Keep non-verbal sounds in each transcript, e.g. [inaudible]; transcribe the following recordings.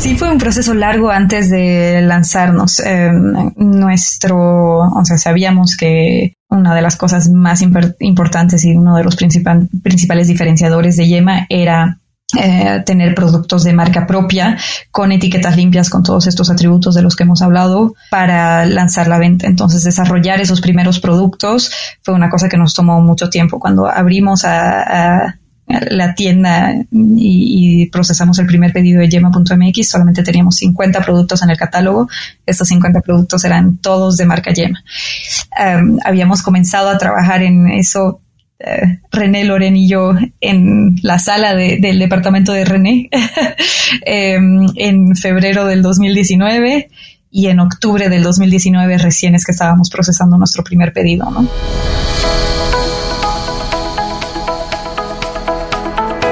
Sí fue un proceso largo antes de lanzarnos. Em, nuestro, o sea, sabíamos que una de las cosas más importantes y uno de los principales diferenciadores de Yema era eh, tener productos de marca propia con etiquetas limpias con todos estos atributos de los que hemos hablado para lanzar la venta. Entonces, desarrollar esos primeros productos fue una cosa que nos tomó mucho tiempo. Cuando abrimos a, la tienda y, procesamos el primer pedido de yema.mx, solamente teníamos 50 productos en el catálogo. Estos 50 productos eran todos de marca Yema. Habíamos comenzado a trabajar en eso eh, René, Loren y yo en la sala del departamento de René [laughs] em, en febrero del 2019 y en octubre del 2019 recién es que estábamos procesando nuestro primer pedido, ¿no?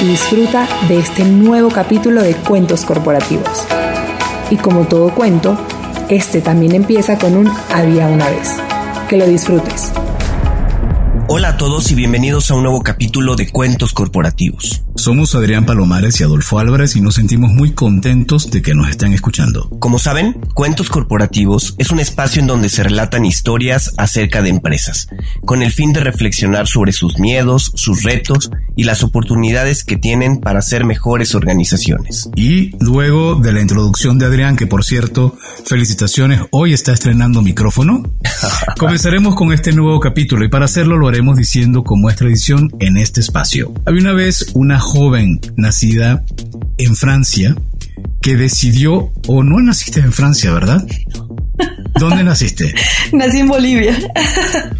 y disfruta de este nuevo capítulo de Cuentos Corporativos. Y como todo cuento, este también empieza con un había una vez. Que lo disfrutes. Hola a todos y bienvenidos a un nuevo capítulo de Cuentos Corporativos. Somos Adrián Palomares y Adolfo Álvarez y nos sentimos muy contentos de que nos estén escuchando. Como saben, Cuentos Corporativos es un espacio en donde se relatan historias acerca de empresas, con el fin de reflexionar sobre sus miedos, sus retos y las oportunidades que tienen para ser mejores organizaciones. Y luego de la introducción de Adrián, que por cierto, felicitaciones, hoy está estrenando micrófono, [laughs] comenzaremos con este nuevo capítulo y para hacerlo lo haremos diciendo como es tradición en este espacio. Había una vez una joven nacida en Francia que decidió, o no naciste en Francia, ¿verdad? ¿Dónde naciste? Nací en Bolivia.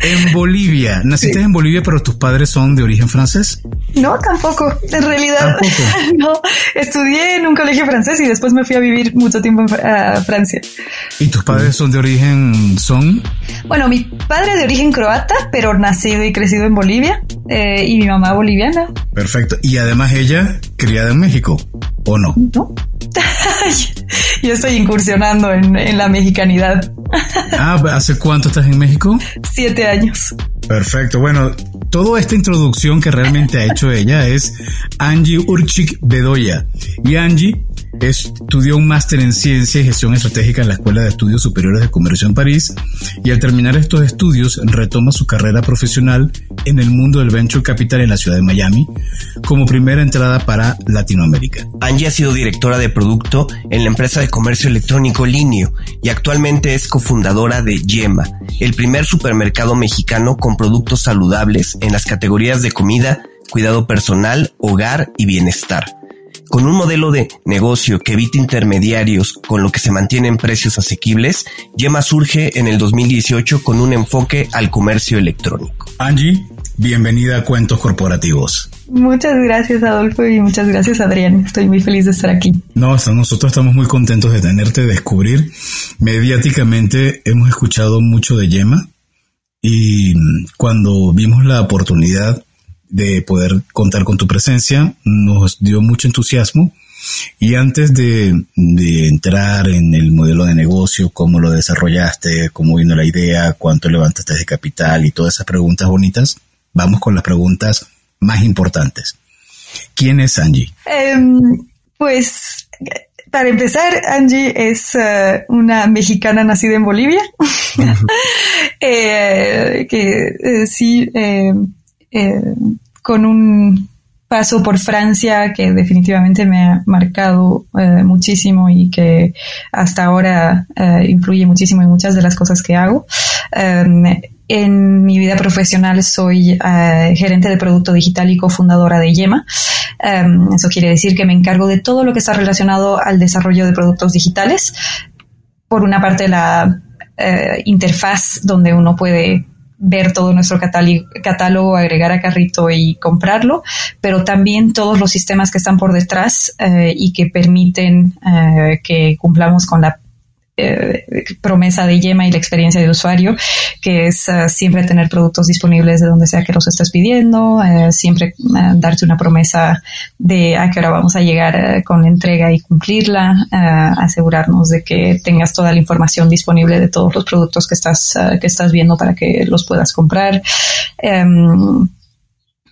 En Bolivia. ¿Naciste en Bolivia, pero tus padres son de origen francés? No, tampoco. En realidad, [laughs] no. Estudié en un colegio francés y después me fui a vivir mucho tiempo en Francia. ¿Y tus padres son de origen son? Bueno, mi padre de origen croata, pero nacido y crecido en Bolivia, eh, y mi mamá boliviana. Perfecto. Y además ella criada en México, ¿o no? No. [laughs] Yo estoy incursionando en, la mexicanidad. ah, ¿hace cuánto estás en México? Siete años. Perfecto. Bueno, toda esta introducción que realmente ha hecho ella es Angie Urchik Bedoya. Y Angie Estudió un máster en Ciencia y Gestión Estratégica en la Escuela de Estudios Superiores de Comercio en París y al terminar estos estudios retoma su carrera profesional en el mundo del venture capital en la ciudad de Miami como primera entrada para Latinoamérica. Angie ha sido directora de producto en la empresa de comercio electrónico Linio y actualmente es cofundadora de Yema, el primer supermercado mexicano con productos saludables en las categorías de comida, cuidado personal, hogar y bienestar. Con un modelo de negocio que evita intermediarios con lo que se mantienen precios asequibles, Yema surge en el 2018 con un enfoque al comercio electrónico. Angie, bienvenida a Cuentos Corporativos. Muchas gracias Adolfo y muchas gracias Adrián. Estoy muy feliz de estar aquí. No, nosotros estamos muy contentos de tenerte, descubrir. Mediáticamente hemos escuchado mucho de Yema y cuando vimos la oportunidad de poder contar con tu presencia, nos dio mucho entusiasmo. Y antes de, entrar en el modelo de negocio, cómo lo desarrollaste, cómo vino la idea, cuánto levantaste de capital y todas esas preguntas bonitas, vamos con las preguntas más importantes. ¿Quién es Angie? Em, pues para empezar, Angie es eh, una mexicana nacida en Bolivia, [laughs] eh, que eh, sí eh, con un paso por Francia que definitivamente me ha marcado muchísimo y que hasta ahora influye muchísimo en muchas de las cosas que hago. Em, en mi vida profesional soy gerente de producto digital y cofundadora de Yema. Em, eso quiere decir que me encargo de todo lo que está relacionado al desarrollo de productos digitales. Por una parte, la interfaz donde uno puede ver todo nuestro catálogo, agregar a carrito y comprarlo, pero también todos los sistemas que están por detrás eh, y que permiten que cumplamos con la promesa de Yema y la experiencia de usuario, que es uh, siempre tener productos disponibles de donde sea que los estés pidiendo, uh, siempre darte una promesa de a qué hora vamos a llegar con la entrega y cumplirla, asegurarnos de que tengas toda la información disponible de todos los productos que estás, que estás viendo para que los puedas comprar. Um,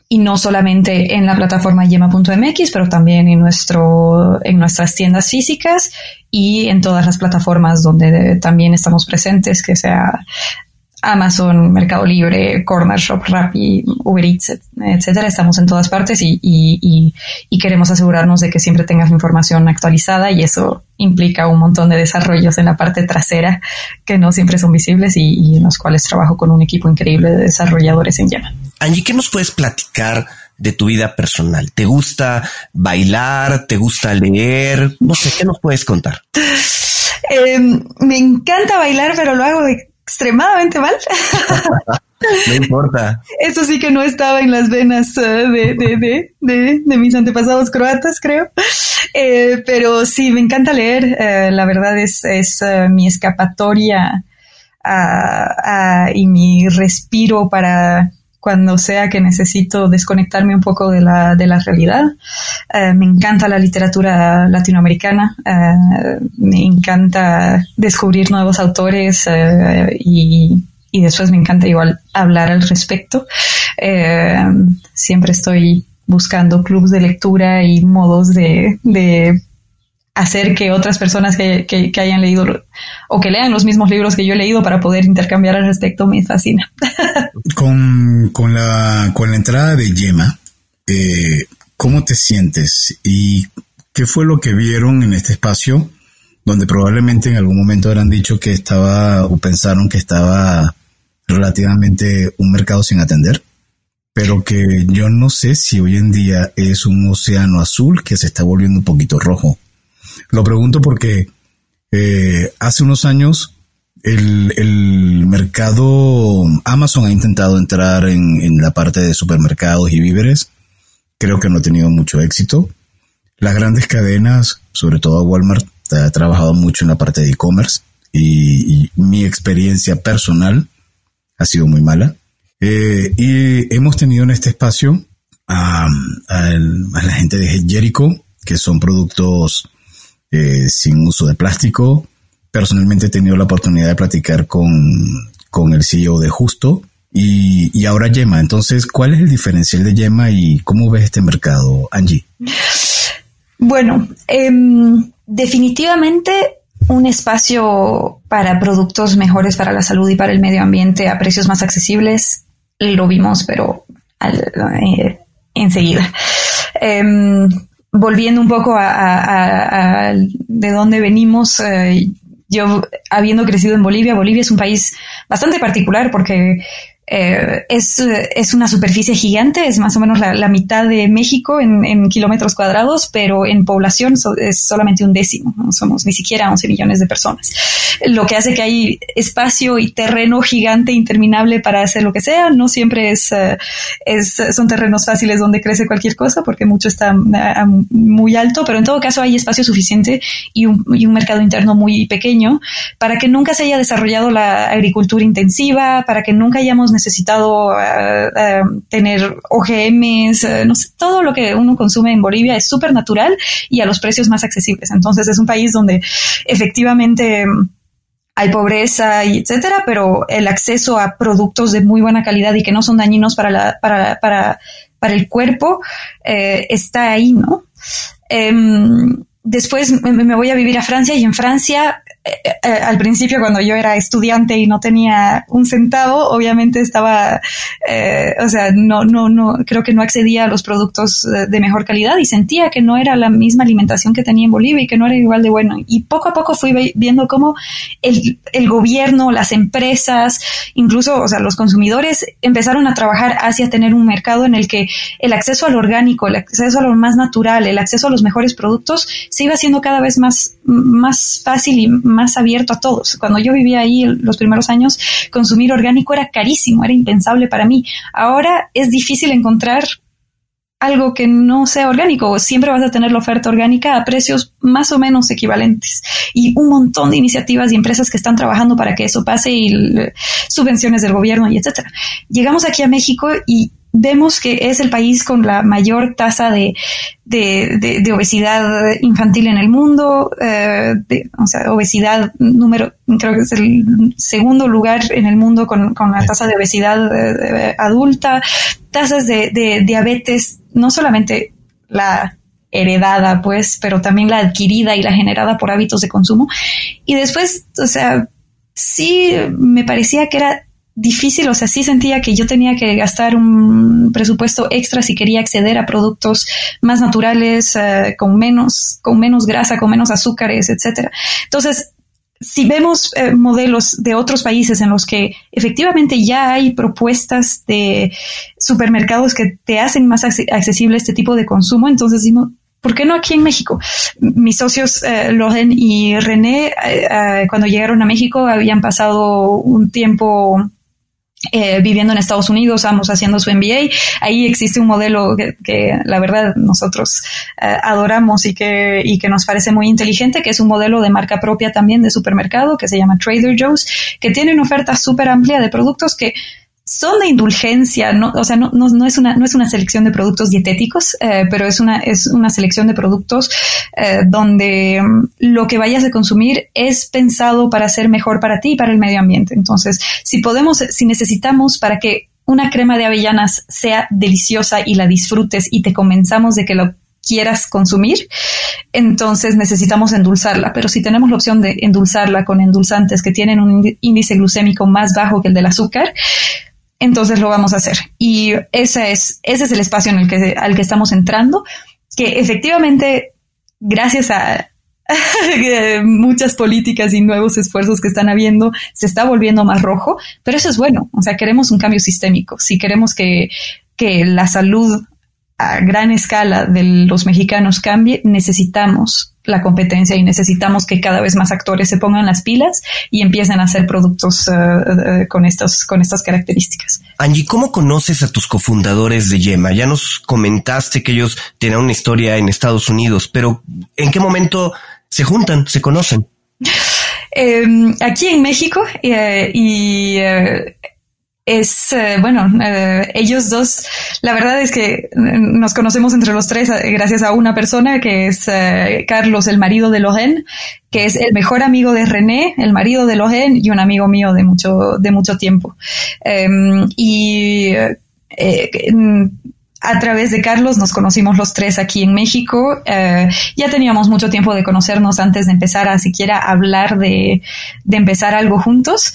y no solamente en la plataforma yema.mx, pero también en nuestro, en nuestras tiendas físicas y en todas las plataformas donde también estamos presentes, que sea Amazon, Mercado Libre, Corner Shop, Rappi, Uber Eats, etcétera. Estamos en todas partes y, y, y, queremos asegurarnos de que siempre tengas la información actualizada y eso implica un montón de desarrollos en la parte trasera que no siempre son visibles y, en los cuales trabajo con un equipo increíble de desarrolladores en Yema. Angie, ¿qué nos puedes platicar de tu vida personal? ¿Te gusta bailar? ¿Te gusta leer? No sé, ¿qué nos puedes contar? Eh, me encanta bailar, pero lo hago extremadamente mal. [laughs] no importa. Eso sí que no estaba en las venas uh, de, de, de, de, de mis antepasados croatas, creo. Eh, pero sí, me encanta leer. Uh, la verdad es, es uh, mi escapatoria y mi respiro para cuando sea que necesito desconectarme un poco de la, de la realidad. Uh, me encanta la literatura latinoamericana, uh, me encanta descubrir nuevos autores uh, y, y, después me encanta igual hablar al respecto. siempre estoy buscando clubes de lectura y modos de, de hacer que otras personas que, que, hayan leído o que lean los mismos libros que yo he leído para poder intercambiar al respecto me fascina. [laughs] con, con, la, con la entrada de Yema, eh, ¿cómo te sientes? ¿Y qué fue lo que vieron en este espacio donde probablemente en algún momento habrán dicho que estaba o pensaron que estaba relativamente un mercado sin atender? pero que yo no sé si hoy en día es un océano azul que se está volviendo un poquito rojo. Lo pregunto porque eh, hace unos años el, el, mercado Amazon ha intentado entrar en, en, la parte de supermercados y víveres. Creo que no ha tenido mucho éxito. Las grandes cadenas, sobre todo Walmart, ha trabajado mucho en la parte de e-commerce y, y, mi experiencia personal ha sido muy mala. Eh, y hemos tenido en este espacio a, a, a la gente de Jericho, que son productos eh, sin uso de plástico. Personalmente he tenido la oportunidad de platicar con, con el CEO de Justo y, y, ahora Yema. Entonces, ¿cuál es el diferencial de Yema y cómo ves este mercado, Angie? Bueno, eh, definitivamente un espacio para productos mejores para la salud y para el medio ambiente a precios más accesibles. Lo vimos, pero al, eh, enseguida. Eh, volviendo un poco a, a, a de dónde venimos, eh, yo habiendo crecido en Bolivia, Bolivia es un país bastante particular porque eh, es, es, una superficie gigante, es más o menos la, la mitad de México en, en, kilómetros cuadrados, pero en población so, es solamente un décimo, no somos ni siquiera 11 millones de personas. Lo que hace que hay espacio y terreno gigante interminable para hacer lo que sea. No siempre es, uh, es son terrenos fáciles donde crece cualquier cosa porque mucho está uh, muy alto, pero en todo caso hay espacio suficiente y un, y un mercado interno muy pequeño para que nunca se haya desarrollado la agricultura intensiva, para que nunca hayamos necesitado uh, uh, tener OGMs, uh, no sé, todo lo que uno consume en Bolivia es súper natural y a los precios más accesibles. Entonces es un país donde efectivamente hay pobreza y etcétera, pero el acceso a productos de muy buena calidad y que no son dañinos para la, para, para, para el cuerpo eh, está ahí, ¿no? Eh, después me, voy a vivir a Francia y en Francia eh, eh, al principio cuando yo era estudiante y no tenía un centavo, obviamente estaba, eh, o sea, no, no, no, creo que no accedía a los productos de mejor calidad y sentía que no era la misma alimentación que tenía en Bolivia y que no era igual de bueno. Y poco a poco fui viendo cómo el, el gobierno, las empresas, incluso, o sea, los consumidores empezaron a trabajar hacia tener un mercado en el que el acceso al orgánico, el acceso a lo más natural, el acceso a los mejores productos se iba haciendo cada vez más, más fácil y más abierto a todos. Cuando yo vivía ahí los primeros años, consumir orgánico era carísimo, era impensable para mí. Ahora es difícil encontrar algo que no sea orgánico. Siempre vas a tener la oferta orgánica a precios más o menos equivalentes y un montón de iniciativas y empresas que están trabajando para que eso pase y subvenciones del gobierno y etcétera. Llegamos aquí a México y vemos que es el país con la mayor tasa de, de, obesidad infantil en el mundo, eh, o sea, obesidad número, creo que es el segundo lugar en el mundo con, con la tasa de obesidad eh, adulta, tasas de, de diabetes, no solamente la heredada, pues, pero también la adquirida y la generada por hábitos de consumo. Y después, o sea, sí me parecía que era difícil, o sea, sí sentía que yo tenía que gastar un presupuesto extra si quería acceder a productos más naturales, eh, con menos, con menos grasa, con menos azúcares, etcétera. Entonces, si vemos eh, modelos de otros países en los que efectivamente ya hay propuestas de supermercados que te hacen más accesible este tipo de consumo, entonces decimos, ¿por qué no aquí en México? Mis socios eh, Loren y René, cuando llegaron a México, habían pasado un tiempo eh, viviendo en Estados Unidos, ambos haciendo su MBA. Ahí existe un modelo que, la verdad nosotros eh, adoramos y que, y que nos parece muy inteligente, que es un modelo de marca propia también de supermercado que se llama Trader Joe's, que tiene una oferta súper amplia de productos que son de indulgencia, no, o sea, no, es una, selección de productos dietéticos, eh, pero es una, es una selección de productos eh, donde mm, lo que vayas a consumir es pensado para ser mejor para ti y para el medio ambiente. Entonces, si podemos, si necesitamos para que una crema de avellanas sea deliciosa y la disfrutes y te comenzamos de que lo quieras consumir, entonces necesitamos endulzarla. Pero si tenemos la opción de endulzarla con endulzantes que tienen un índice glucémico más bajo que el del azúcar, entonces lo vamos a hacer. Y ese es, ese es el espacio en el que, al que estamos entrando, que efectivamente, gracias a [laughs] muchas políticas y nuevos esfuerzos que están habiendo, se está volviendo más rojo, pero eso es bueno. O sea, queremos un cambio sistémico. Si queremos que, que la salud a gran escala de los mexicanos cambie, necesitamos la competencia y necesitamos que cada vez más actores se pongan las pilas y empiecen a hacer productos eh, eh, con, estos, con estas características. Angie, ¿cómo conoces a tus cofundadores de Yema? Ya nos comentaste que ellos tienen una historia en Estados Unidos, pero ¿en qué momento se juntan, se conocen? [laughs] Em, aquí en México eh, y es, eh, bueno, eh, ellos dos, la verdad es que nos conocemos entre los tres eh, gracias a una persona que es Carlos, el marido de Lohen, que es el mejor amigo de René, el marido de Lohen y un amigo mío de mucho, de mucho tiempo. Em, y a través de Carlos nos conocimos los tres aquí en México. ya teníamos mucho tiempo de conocernos antes de empezar a siquiera hablar de, de empezar algo juntos.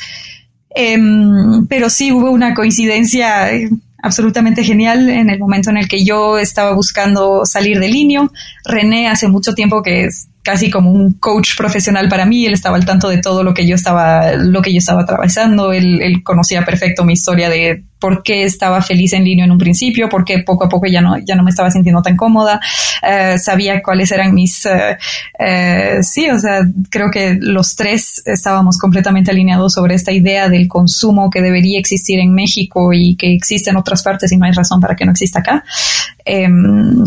Em, pero sí hubo una coincidencia eh, absolutamente genial en el momento en el que yo estaba buscando salir del línea. René hace mucho tiempo que es casi como un coach profesional para mí. Él estaba al tanto de todo lo que yo estaba, lo que yo estaba atravesando. Él, él conocía perfecto mi historia de por qué estaba feliz en línea en un principio, por qué poco a poco ya no, ya no me estaba sintiendo tan cómoda. Eh, sabía cuáles eran mis, eh, eh, sí, o sea, creo que los tres estábamos completamente alineados sobre esta idea del consumo que debería existir en México y que existe en otras partes y no hay razón para que no exista acá. Em,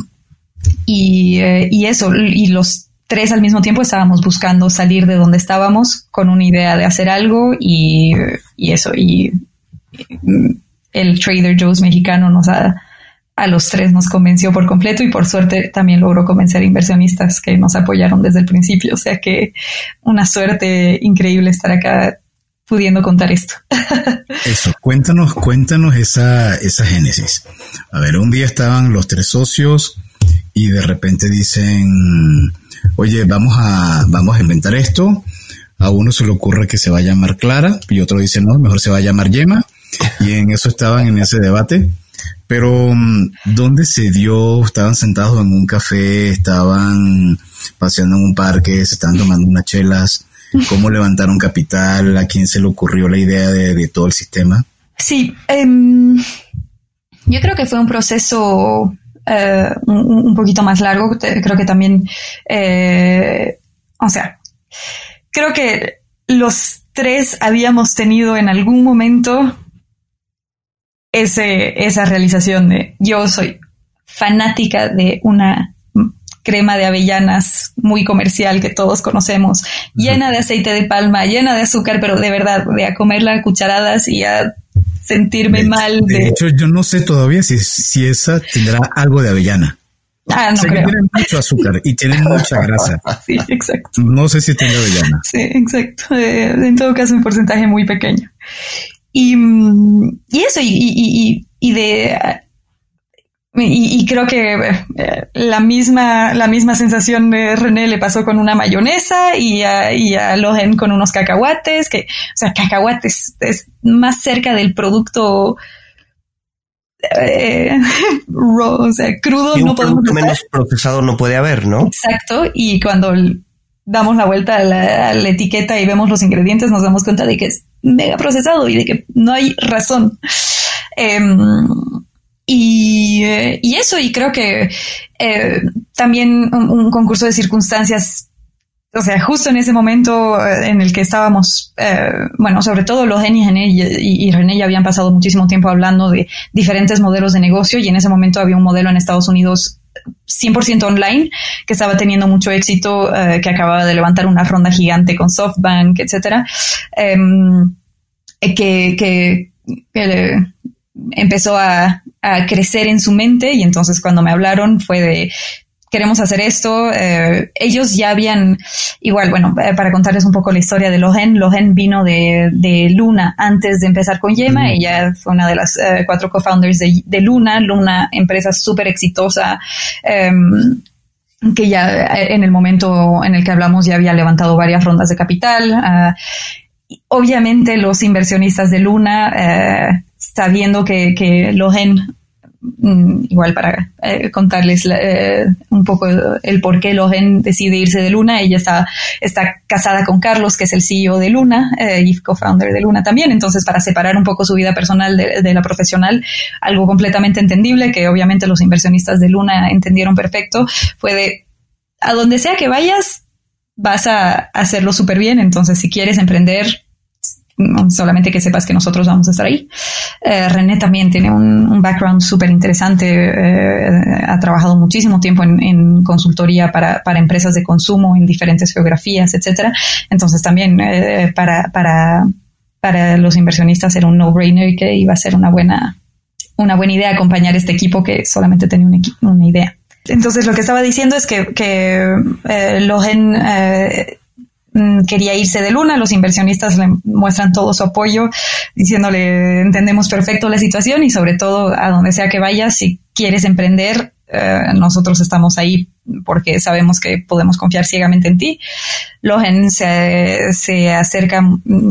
y, y eso, y los tres al mismo tiempo estábamos buscando salir de donde estábamos con una idea de hacer algo y, eso, y, el Trader Joe's mexicano nos ha, a los tres nos convenció por completo y por suerte también logró convencer a inversionistas que nos apoyaron desde el principio. O sea que una suerte increíble estar acá pudiendo contar esto. [laughs] Eso, cuéntanos, cuéntanos esa, esa génesis. A ver, un día estaban los tres socios y de repente dicen, oye, vamos a, vamos a inventar esto. A uno se le ocurre que se va a llamar Clara y otro dice, no, mejor se va a llamar Yema. Y en eso estaban en ese debate. Pero, mm, ¿dónde se dio? Estaban sentados en un café, estaban paseando en un parque, se estaban tomando unas chelas. ¿Cómo levantaron capital? ¿A quién se le ocurrió la idea de, todo el sistema? Sí, em, yo creo que fue un proceso eh, un, poquito más largo. Creo que también, eh, o sea, creo que los tres habíamos tenido en algún momento ese, esa realización de yo soy fanática de una crema de avellanas muy comercial que todos conocemos, llena de aceite de palma, llena de azúcar, pero de verdad, de a comerla a cucharadas y a sentirme mal. De... hecho, yo no sé todavía si, si esa tendrá algo de avellana. Ah, no creo. tiene mucho azúcar y tiene [laughs] mucha grasa. Sí, exacto. No sé si tiene avellana. Sí, exacto. Eh, en todo caso, un porcentaje muy pequeño. Y, mm, y eso, y, y, y de y, creo que eh, la misma, la misma sensación de René le pasó con una mayonesa y a, y a Lohen con unos cacahuates, que, o sea, cacahuates es más cerca del producto eh, [laughs] o sea, crudo no podemos menos procesado no puede haber, ¿no? Exacto, y cuando damos la vuelta a la, etiqueta y vemos los ingredientes, nos damos cuenta de que es mega procesado y de que no hay razón. Em, y, y, eso, y creo que eh, también un, concurso de circunstancias, o sea, justo en ese momento eh, en el que estábamos, eh, bueno, sobre todo los Gen y, y, y, René ya habían pasado muchísimo tiempo hablando de diferentes modelos de negocio y en ese momento había un modelo en Estados Unidos 100% online, que estaba teniendo mucho éxito, que acababa de levantar una ronda gigante con SoftBank, etcétera, em, que, que empezó a, crecer en su mente y entonces cuando me hablaron fue de queremos hacer esto. Eh, ellos ya habían, igual, bueno, eh, para contarles un poco la historia de Logen, Logen vino de, Luna antes de empezar con Yema, ella fue una de las eh, cuatro co-founders de, Luna, Luna, empresa súper exitosa. Em, que ya en el momento en el que hablamos ya había levantado varias rondas de capital. Ah, obviamente los inversionistas de Luna sabiendo que, que Lohen, mm, igual para eh, contarles eh, un poco el por qué Lohen decide irse de Luna, ella está, está casada con Carlos, que es el CEO de Luna eh, y co-founder de Luna también, entonces para separar un poco su vida personal de, de, la profesional, algo completamente entendible, que obviamente los inversionistas de Luna entendieron perfecto, fue de, a donde sea que vayas, vas a hacerlo súper bien, entonces si quieres emprender, solamente que sepas que nosotros vamos a estar ahí. Eh, René también tiene un, background súper interesante, eh, ha trabajado muchísimo tiempo en, consultoría para, para, empresas de consumo en diferentes geografías, etcétera. Entonces también eh, para, para, para los inversionistas era un no-brainer y que iba a ser una buena, una buena idea acompañar este equipo que solamente tenía un una idea. Entonces lo que estaba diciendo es que, que Logen Mm, quería irse de Luna, los inversionistas le muestran todo su apoyo, diciéndole entendemos perfecto la situación y sobre todo a donde sea que vayas, si quieres emprender, eh, nosotros estamos ahí porque sabemos que podemos confiar ciegamente en ti. Lohen se, se acerca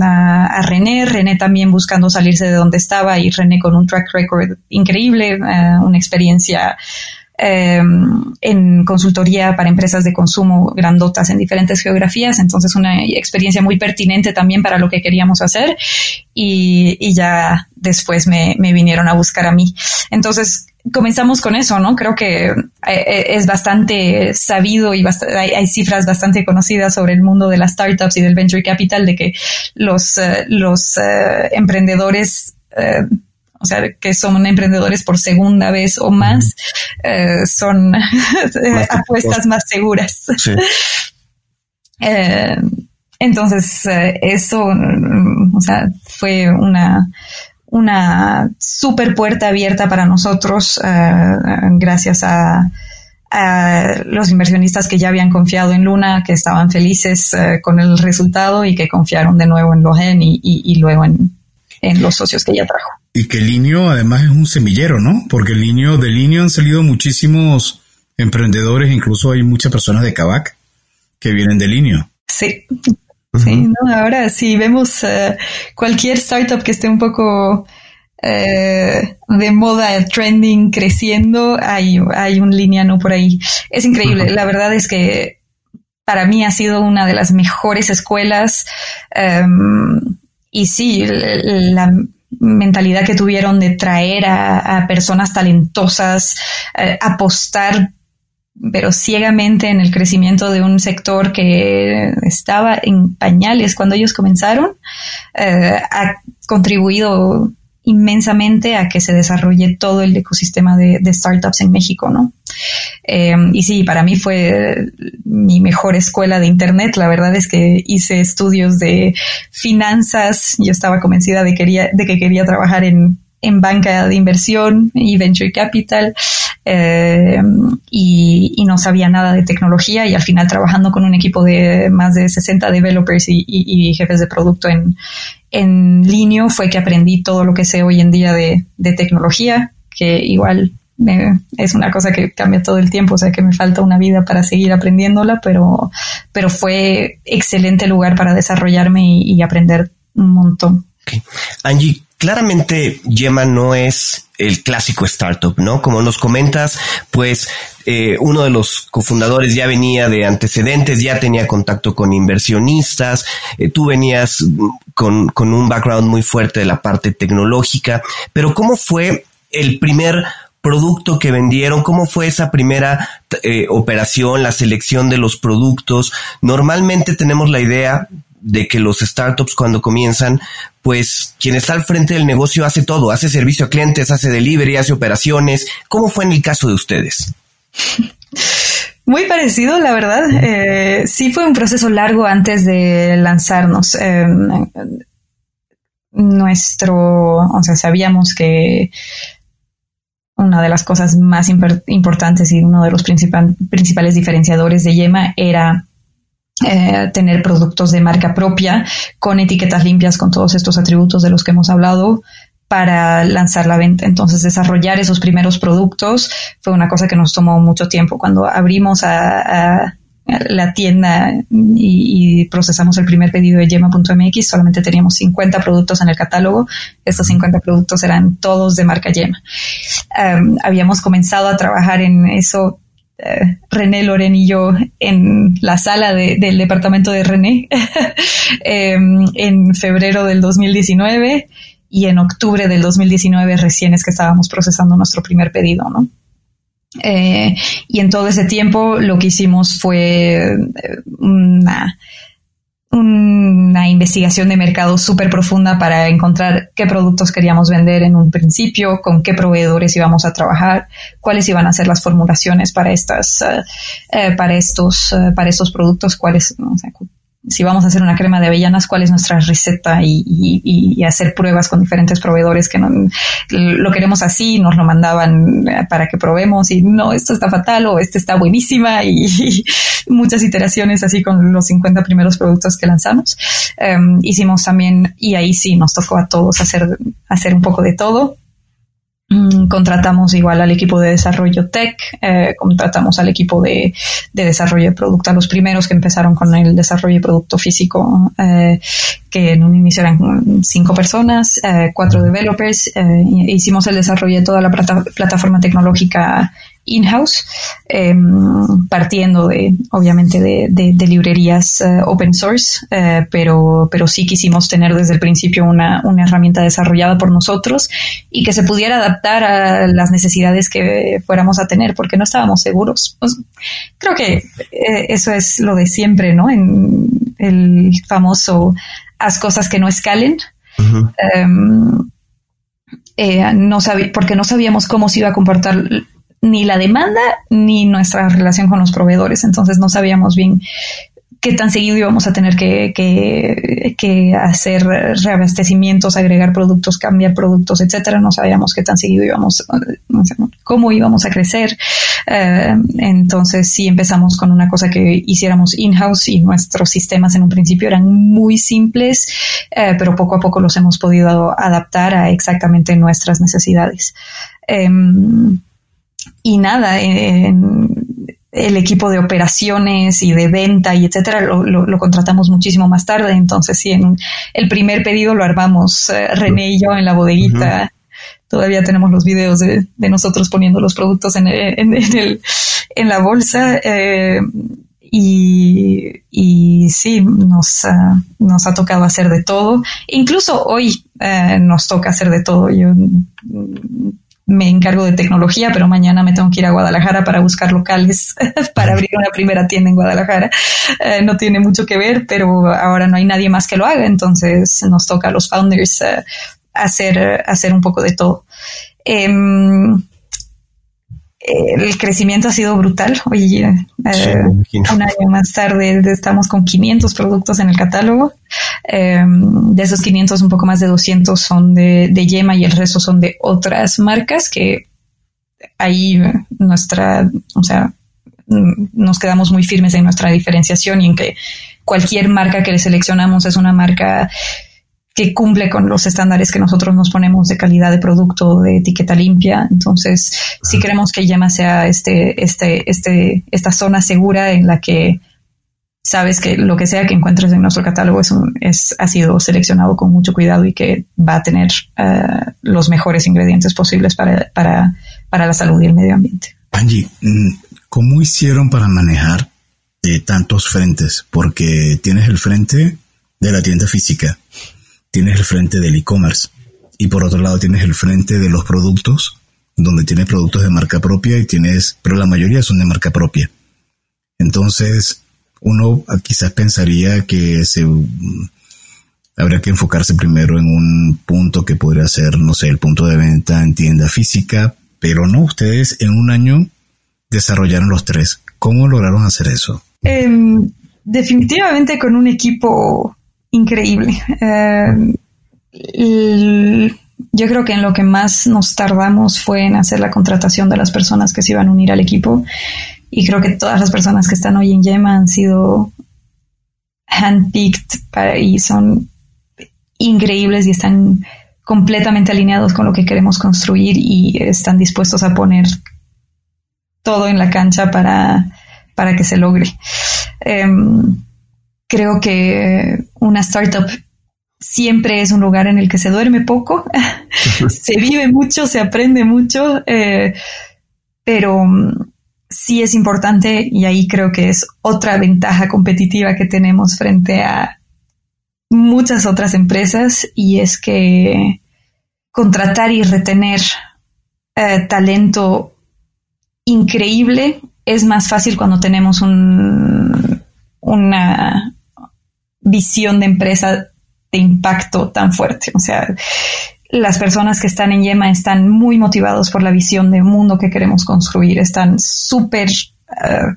a, René, René también buscando salirse de donde estaba y René con un track record increíble, eh, una experiencia Em, en consultoría para empresas de consumo grandotas en diferentes geografías, entonces una experiencia muy pertinente también para lo que queríamos hacer y, ya después me, vinieron a buscar a mí. Entonces comenzamos con eso, ¿no? Creo que eh, eh, es bastante sabido y hay, cifras bastante conocidas sobre el mundo de las startups y del venture capital de que los, eh, los emprendedores o sea, que son emprendedores por segunda vez o más, eh, son [laughs] apuestas más seguras. [laughs] Eh, entonces, eh, eso, o sea, fue una, una super puerta abierta para nosotros, gracias a, los inversionistas que ya habían confiado en Luna, que estaban felices con el resultado y que confiaron de nuevo en Logen y, y luego en, en los socios que ella trajo. Y que Linio además es un semillero, ¿no? Porque Linio, de Linio han salido muchísimos emprendedores, incluso hay muchas personas de Kavak que vienen de Linio. Sí. Sí, ¿no? ahora si vemos eh, cualquier startup que esté un poco eh, de moda, trending, creciendo, hay, hay un lineano por ahí. Es increíble. La verdad es que para mí ha sido una de las mejores escuelas. Em, y sí, la, mentalidad que tuvieron de traer a, personas talentosas, eh, apostar pero ciegamente en el crecimiento de un sector que estaba en pañales cuando ellos comenzaron, eh, ha contribuido inmensamente a que se desarrolle todo el ecosistema de, startups en México, ¿no? Eh, y sí, para mí fue mi mejor escuela de Internet. La verdad es que hice estudios de finanzas. Yo estaba convencida de, quería, de que quería trabajar en, en banca de inversión y venture capital. Eh, y, no sabía nada de tecnología y al final trabajando con un equipo de más de 60 developers y, jefes de producto en, en línea fue que aprendí todo lo que sé hoy en día de, tecnología, que igual es una cosa que cambia todo el tiempo, o sea que me falta una vida para seguir aprendiéndola, pero, pero fue excelente lugar para desarrollarme y, aprender un montón. Angie, claramente Yema no es el clásico startup, ¿no? Como nos comentas, pues eh, uno de los cofundadores ya venía de antecedentes, ya tenía contacto con inversionistas, eh, tú venías con, con un background muy fuerte de la parte tecnológica, pero ¿cómo fue el primer producto que vendieron? ¿Cómo fue esa primera eh, operación, la selección de los productos? Normalmente tenemos la idea de que los startups cuando comienzan, pues quien está al frente del negocio hace todo, hace servicio a clientes, hace delivery, hace operaciones. ¿Cómo fue en el caso de ustedes? [laughs] Muy parecido, la verdad. Eh, sí fue un proceso largo antes de lanzarnos. Eh, nuestro, o sea, sabíamos que una de las cosas más importantes y uno de los principales diferenciadores de Yema era eh, tener productos de marca propia con etiquetas limpias con todos estos atributos de los que hemos hablado para lanzar la venta. Entonces, desarrollar esos primeros productos fue una cosa que nos tomó mucho tiempo. Cuando abrimos a, la tienda y, procesamos el primer pedido de Yema.mx, solamente teníamos 50 productos en el catálogo. Estos 50 productos eran todos de marca Yema. Habíamos comenzado a trabajar en eso eh, René, Loren y yo en la sala del departamento de René [laughs] em, en febrero del 2019 y en octubre del 2019 recién es que estábamos procesando nuestro primer pedido, ¿no? Eh, y en todo ese tiempo lo que hicimos fue eh, una una investigación de mercado súper profunda para encontrar qué productos queríamos vender en un principio, con qué proveedores íbamos a trabajar, cuáles iban a ser las formulaciones para estas, eh, para estos, eh, para estos productos, cuáles, si vamos a hacer una crema de avellanas, cuál es nuestra receta y, hacer pruebas con diferentes proveedores que no, lo queremos así, nos lo mandaban para que probemos y no, esto está fatal o este está buenísima y, [laughs] muchas iteraciones así con los 50 primeros productos que lanzamos. Em, hicimos también, y ahí sí nos tocó a todos hacer, hacer un poco de todo. Mm, contratamos igual al equipo de desarrollo tech, eh, contratamos al equipo de, desarrollo de producto, a los primeros que empezaron con el desarrollo de producto físico, eh, que en un inicio eran cinco personas, eh, cuatro developers, hicimos el desarrollo de toda la plataforma tecnológica in-house, em, partiendo de, obviamente, de, librerías eh, open source, eh, pero, pero sí quisimos tener desde el principio una, herramienta desarrollada por nosotros y que se pudiera adaptar a las necesidades que fuéramos a tener, porque no estábamos seguros. Pues, creo que eh, eso es lo de siempre, ¿no? En el famoso haz cosas que no escalen. Em, no porque no sabíamos cómo se iba a comportar ni la demanda ni nuestra relación con los proveedores. Entonces no sabíamos bien qué tan seguido íbamos a tener que, que, hacer reabastecimientos, agregar productos, cambiar productos, etcétera. No sabíamos qué tan seguido íbamos, cómo íbamos a crecer. Eh, entonces sí empezamos con una cosa que hiciéramos in-house y nuestros sistemas en un principio eran muy simples, eh, pero poco a poco los hemos podido adaptar a exactamente nuestras necesidades. Em, y nada, en, el equipo de operaciones y de venta y etcétera lo, contratamos muchísimo más tarde. Entonces, sí, en el primer pedido lo armamos eh, René y yo en la bodeguita. Todavía tenemos los videos de, nosotros poniendo los productos en, en, el, en la bolsa. Eh, y, y, sí, nos, uh, nos ha tocado hacer de todo. Incluso hoy uh, nos toca hacer de todo. Yo me encargo de tecnología, pero mañana me tengo que ir a Guadalajara para buscar locales [laughs] para abrir una primera tienda en Guadalajara. Eh, no tiene mucho que ver, pero ahora no hay nadie más que lo haga, entonces nos toca a los founders eh, hacer, hacer un poco de todo. Em, el crecimiento ha sido brutal. Hoy, eh, un año más tarde, estamos con 500 productos en el catálogo. Em, de esos 500, un poco más de 200 son de, de, Yema y el resto son de otras marcas que ahí nuestra, o sea, nos quedamos muy firmes en nuestra diferenciación y en que cualquier marca que le seleccionamos es una marca que cumple con los estándares que nosotros nos ponemos de calidad de producto, de etiqueta limpia. Entonces, si queremos que Yema sea este, este, este, esta zona segura en la que sabes que lo que sea que encuentres en nuestro catálogo es, es ha sido seleccionado con mucho cuidado y que va a tener eh, los mejores ingredientes posibles para, para, para la salud y el medio ambiente. Angie, mm, ¿cómo hicieron para manejar eh, tantos frentes? Porque tienes el frente de la tienda física, tienes el frente del e-commerce y por otro lado tienes el frente de los productos, donde tienes productos de marca propia y tienes, pero la mayoría son de marca propia. Entonces, uno quizás pensaría que se mm, habría que enfocarse primero en un punto que podría ser, no sé, el punto de venta en tienda física, pero no, ustedes en un año desarrollaron los tres. ¿Cómo lograron hacer eso? Em, definitivamente con un equipo increíble. Eh, yo creo que en lo que más nos tardamos fue en hacer la contratación de las personas que se iban a unir al equipo. Y creo que todas las personas que están hoy en Yema han sido handpicked y son increíbles y están completamente alineados con lo que queremos construir y están dispuestos a poner todo en la cancha para, para que se logre. Em, creo que una startup siempre es un lugar en el que se duerme poco, [laughs] se vive mucho, se aprende mucho, eh, pero mm, sí es importante y ahí creo que es otra ventaja competitiva que tenemos frente a muchas otras empresas y es que contratar y retener eh, talento increíble es más fácil cuando tenemos un, una visión de empresa de impacto tan fuerte. O sea, las personas que están en Yema están muy motivados por la visión de mundo que queremos construir, están súper uh,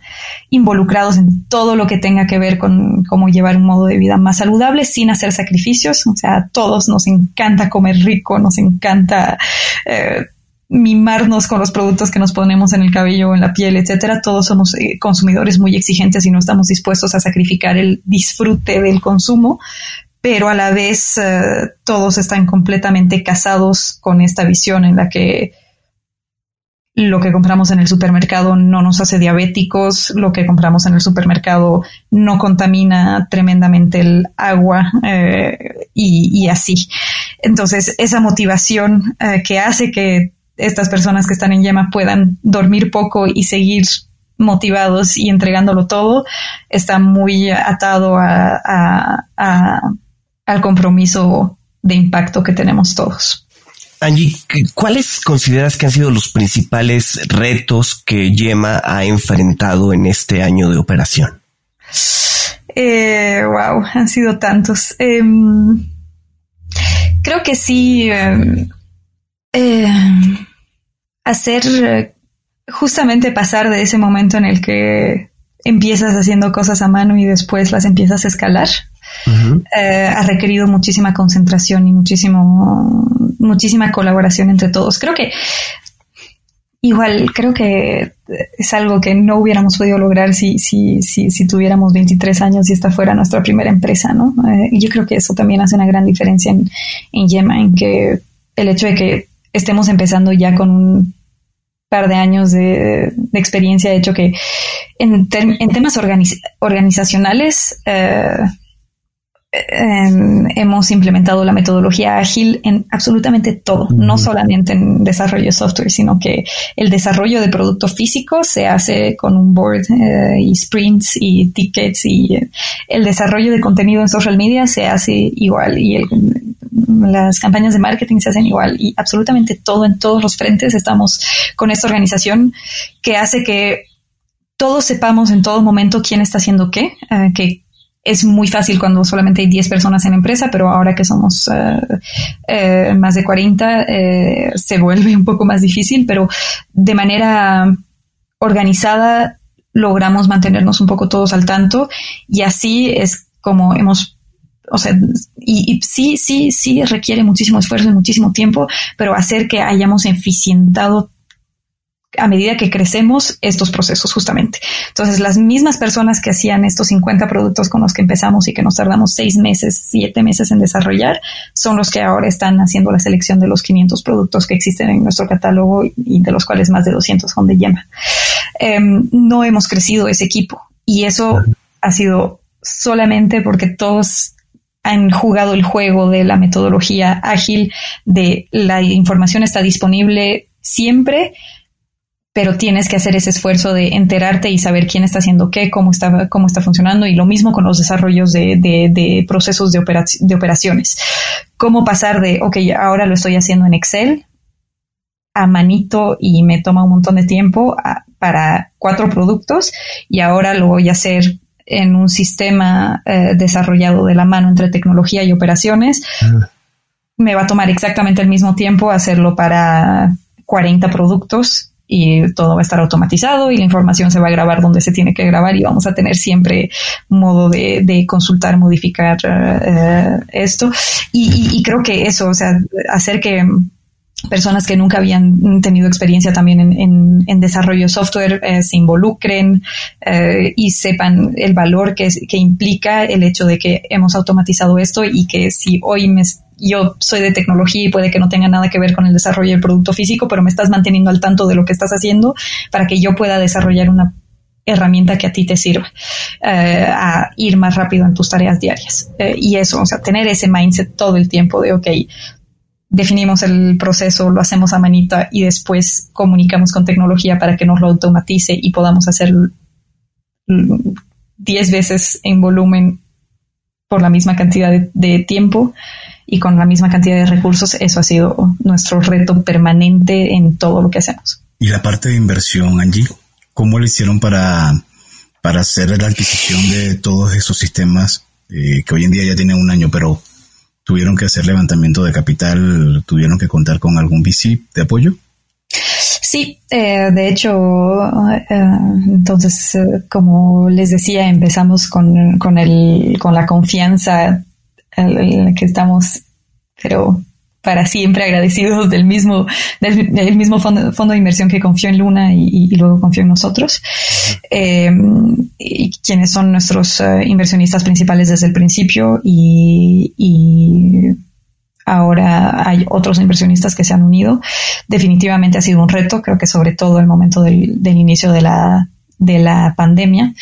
involucrados en todo lo que tenga que ver con cómo llevar un modo de vida más saludable sin hacer sacrificios. O sea, a todos nos encanta comer rico, nos encanta uh, mimarnos con los productos que nos ponemos en el cabello o en la piel, etcétera. Todos somos eh, consumidores muy exigentes y no estamos dispuestos a sacrificar el disfrute del consumo, pero a la vez uh, todos están completamente casados con esta visión en la que lo que compramos en el supermercado no nos hace diabéticos, lo que compramos en el supermercado no contamina tremendamente el agua eh, y, así. Entonces, esa motivación eh, que hace que estas personas que están en Yema puedan dormir poco y seguir motivados y entregándolo todo, está muy atado a, a, a, al compromiso de impacto que tenemos todos. Angie, ¿cuáles consideras que han sido los principales retos que Yema ha enfrentado en este año de operación? Eh, wow, han sido tantos. Eh, creo que sí. Eh, eh, hacer justamente pasar de ese momento en el que empiezas haciendo cosas a mano y después las empiezas a escalar. Eh, ha requerido muchísima concentración y muchísimo, muchísima colaboración entre todos. Creo que igual, creo que es algo que no hubiéramos podido lograr si, si, si, si tuviéramos 23 años y esta fuera nuestra primera empresa, ¿no? Eh, y yo creo que eso también hace una gran diferencia en, en Yema, en que el hecho de que estemos empezando ya con un par de años de, de experiencia ha hecho que en, en temas organiz organizacionales eh, hemos implementado la metodología ágil en absolutamente todo, no solamente en desarrollo de software, sino que el desarrollo de producto físico se hace con un board eh, y sprints y tickets y eh, el desarrollo de contenido en social media se hace igual y el, las campañas de marketing se hacen igual y absolutamente todo en todos los frentes estamos con esta organización que hace que todos sepamos en todo momento quién está haciendo qué, uh, que es muy fácil cuando solamente hay 10 personas en la empresa, pero ahora que somos eh, eh, más de 40 eh, se vuelve un poco más difícil, pero de manera organizada logramos mantenernos un poco todos al tanto y así es como hemos, o sea, y, sí, sí, sí requiere muchísimo esfuerzo y muchísimo tiempo, pero hacer que hayamos eficientado a medida que crecemos estos procesos justamente. Entonces, las mismas personas que hacían estos 50 productos con los que empezamos y que nos tardamos seis meses, siete meses en desarrollar, son los que ahora están haciendo la selección de los 500 productos que existen en nuestro catálogo y de los cuales más de 200 son de Yema. Em, no hemos crecido ese equipo y eso ha sido solamente porque todos han jugado el juego de la metodología ágil, de la información está disponible siempre, pero tienes que hacer ese esfuerzo de enterarte y saber quién está haciendo qué, cómo está, cómo está funcionando y lo mismo con los desarrollos de, procesos de, de operaciones. Cómo pasar de, ok, ahora lo estoy haciendo en Excel a manito y me toma un montón de tiempo para cuatro productos y ahora lo voy a hacer en un sistema eh, desarrollado de la mano entre tecnología y operaciones. Ah. Me va a tomar exactamente el mismo tiempo hacerlo para 40 productos y todo va a estar automatizado y la información se va a grabar donde se tiene que grabar y vamos a tener siempre modo de, consultar, modificar eh, esto. Y, creo que eso, o sea, hacer que personas que nunca habían tenido experiencia también en, desarrollo de software eh, se involucren eh, y sepan el valor que, que implica el hecho de que hemos automatizado esto y que si hoy me yo soy de tecnología y puede que no tenga nada que ver con el desarrollo del producto físico, pero me estás manteniendo al tanto de lo que estás haciendo para que yo pueda desarrollar una herramienta que a ti te sirva eh, a ir más rápido en tus tareas diarias. Y eso, o sea, tener ese mindset todo el tiempo de, ok, definimos el proceso, lo hacemos a manita y después comunicamos con tecnología para que nos lo automatice y podamos hacer 10 veces en volumen por la misma cantidad de tiempo y con la misma cantidad de recursos, eso ha sido nuestro reto permanente en todo lo que hacemos. Y la parte de inversión, Angie, ¿cómo lo hicieron para, para hacer la adquisición de todos esos sistemas eh, que hoy en día ya tienen un año, pero tuvieron que hacer levantamiento de capital, tuvieron que contar con algún VC de apoyo? Sí, eh, de hecho, eh, entonces, como les decía, empezamos con, con, el, con la confianza el, que estamos, pero para siempre agradecidos del mismo, del, mismo fondo, de inversión que confió en Luna y, luego confió en nosotros, eh, y quienes son nuestros eh, inversionistas principales desde el principio y, ahora hay otros inversionistas que se han unido. Definitivamente ha sido un reto, creo que sobre todo el momento del inicio de la, de la pandemia.